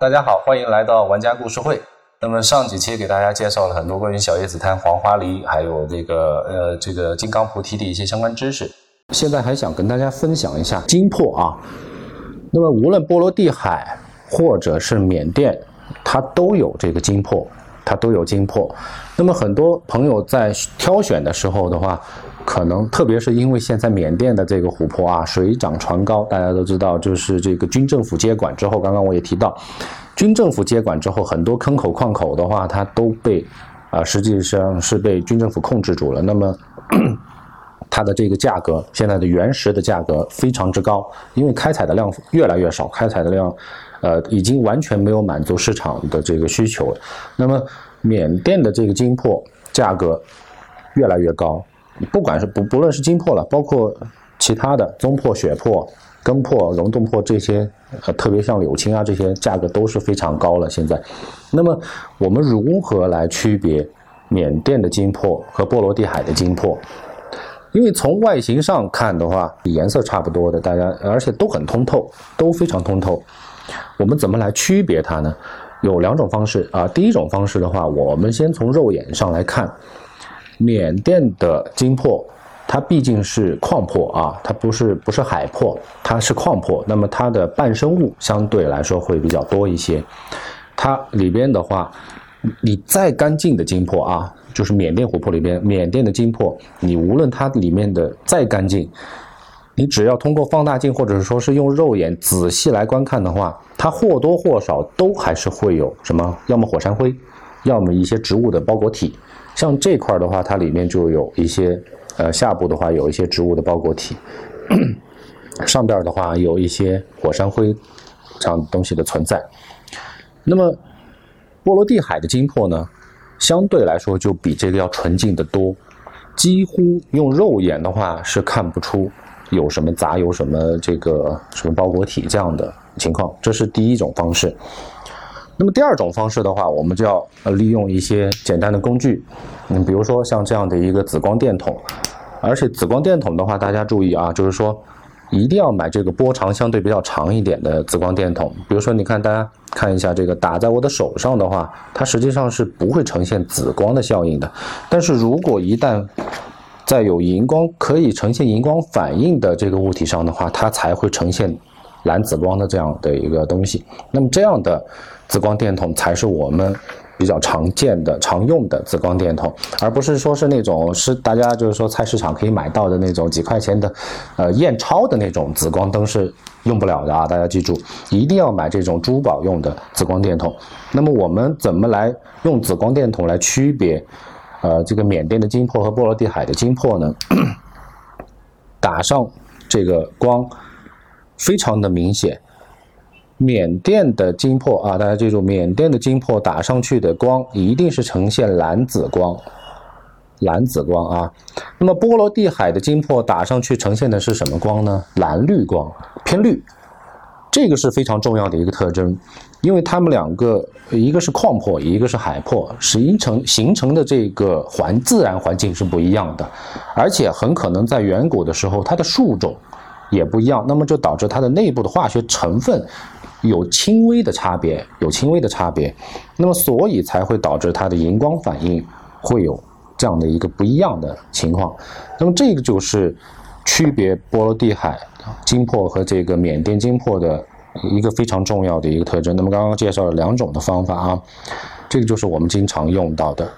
大家好，欢迎来到玩家故事会。那么上几期给大家介绍了很多关于小叶紫檀、黄花梨，还有这个呃这个金刚菩提的一些相关知识。现在还想跟大家分享一下金珀啊。那么无论波罗的海或者是缅甸，它都有这个金珀，它都有金珀。那么很多朋友在挑选的时候的话，可能特别是因为现在缅甸的这个琥珀啊水涨船高，大家都知道，就是这个军政府接管之后，刚刚我也提到，军政府接管之后，很多坑口矿口的话，它都被啊实际上是被军政府控制住了。那么它的这个价格，现在的原石的价格非常之高，因为开采的量越来越少，开采的量呃已经完全没有满足市场的这个需求了。那么缅甸的这个金珀价格越来越高。不管是不不论是金珀了，包括其他的棕珀、血珀、根珀、溶洞珀这些，呃，特别像柳青啊这些，价格都是非常高了。现在，那么我们如何来区别缅甸的金珀和波罗的海的金珀？因为从外形上看的话，颜色差不多的，大家而且都很通透，都非常通透。我们怎么来区别它呢？有两种方式啊。第一种方式的话，我们先从肉眼上来看。缅甸的金珀，它毕竟是矿珀啊，它不是不是海珀，它是矿珀。那么它的伴生物相对来说会比较多一些。它里边的话，你再干净的金珀啊，就是缅甸琥珀里边缅甸的金珀，你无论它里面的再干净，你只要通过放大镜或者是说是用肉眼仔细来观看的话，它或多或少都还是会有什么，要么火山灰，要么一些植物的包裹体。像这块的话，它里面就有一些，呃，下部的话有一些植物的包裹体，上边的话有一些火山灰这样东西的存在。那么波罗的海的金珀呢，相对来说就比这个要纯净的多，几乎用肉眼的话是看不出有什么杂有什么这个什么包裹体这样的情况。这是第一种方式。那么第二种方式的话，我们就要利用一些简单的工具，嗯，比如说像这样的一个紫光电筒，而且紫光电筒的话，大家注意啊，就是说一定要买这个波长相对比较长一点的紫光电筒。比如说，你看大家看一下这个打在我的手上的话，它实际上是不会呈现紫光的效应的。但是如果一旦在有荧光可以呈现荧光反应的这个物体上的话，它才会呈现蓝紫光的这样的一个东西。那么这样的。紫光电筒才是我们比较常见的、常用的紫光电筒，而不是说是那种是大家就是说菜市场可以买到的那种几块钱的，呃验钞的那种紫光灯是用不了的啊！大家记住，一定要买这种珠宝用的紫光电筒。那么我们怎么来用紫光电筒来区别，呃这个缅甸的金珀和波罗的海的金珀呢？打上这个光，非常的明显。缅甸的金珀啊，大家记住，缅甸的金珀打上去的光一定是呈现蓝紫光，蓝紫光啊。那么波罗的海的金珀打上去呈现的是什么光呢？蓝绿光，偏绿。这个是非常重要的一个特征，因为它们两个，一个是矿珀，一个是海珀，形成形成的这个环自然环境是不一样的，而且很可能在远古的时候，它的树种也不一样，那么就导致它的内部的化学成分。有轻微的差别，有轻微的差别，那么所以才会导致它的荧光反应会有这样的一个不一样的情况。那么这个就是区别波罗的海金珀和这个缅甸金珀的一个非常重要的一个特征。那么刚刚介绍了两种的方法啊，这个就是我们经常用到的。